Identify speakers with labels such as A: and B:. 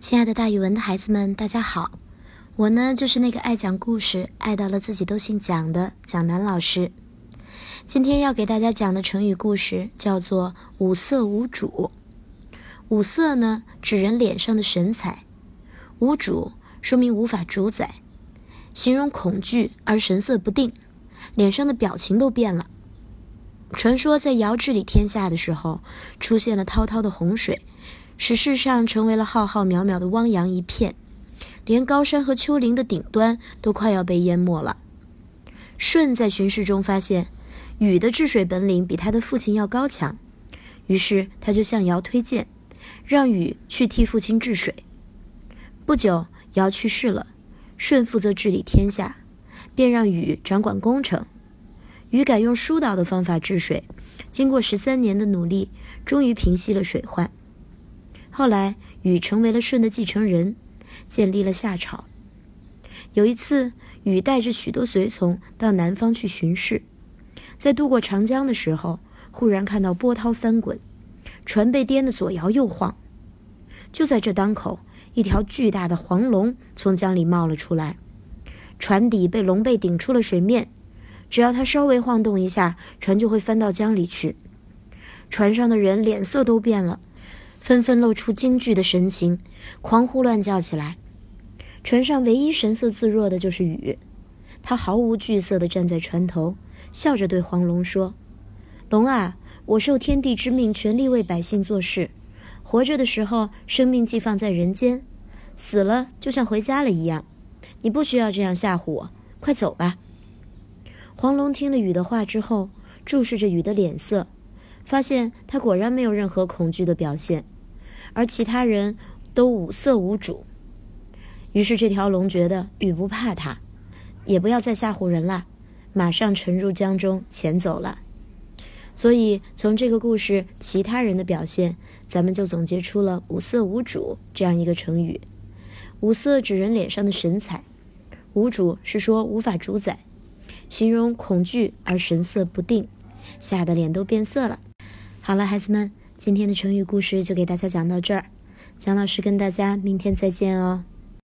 A: 亲爱的，大语文的孩子们，大家好！我呢，就是那个爱讲故事、爱到了自己都姓蒋的蒋楠老师。今天要给大家讲的成语故事叫做“五色无主”。五色呢，指人脸上的神采；无主，说明无法主宰，形容恐惧而神色不定，脸上的表情都变了。传说在尧治理天下的时候，出现了滔滔的洪水。使世上成为了浩浩渺渺的汪洋一片，连高山和丘陵的顶端都快要被淹没了。舜在巡视中发现，禹的治水本领比他的父亲要高强，于是他就向尧推荐，让禹去替父亲治水。不久，尧去世了，舜负责治理天下，便让禹掌管工程。禹改用疏导的方法治水，经过十三年的努力，终于平息了水患。后来，禹成为了舜的继承人，建立了夏朝。有一次，禹带着许多随从到南方去巡视，在渡过长江的时候，忽然看到波涛翻滚，船被颠得左摇右晃。就在这当口，一条巨大的黄龙从江里冒了出来，船底被龙背顶出了水面，只要它稍微晃动一下，船就会翻到江里去。船上的人脸色都变了。纷纷露出惊惧的神情，狂呼乱叫起来。船上唯一神色自若的就是禹，他毫无惧色地站在船头，笑着对黄龙说：“龙啊，我受天地之命，全力为百姓做事。活着的时候，生命寄放在人间；死了，就像回家了一样。你不需要这样吓唬我，快走吧。”黄龙听了禹的话之后，注视着禹的脸色。发现他果然没有任何恐惧的表现，而其他人都五色无主。于是这条龙觉得雨不怕他，也不要再吓唬人了，马上沉入江中潜走了。所以从这个故事其他人的表现，咱们就总结出了“五色无主”这样一个成语。五色指人脸上的神采，无主是说无法主宰，形容恐惧而神色不定，吓得脸都变色了。好了，孩子们，今天的成语故事就给大家讲到这儿。蒋老师跟大家明天再见哦。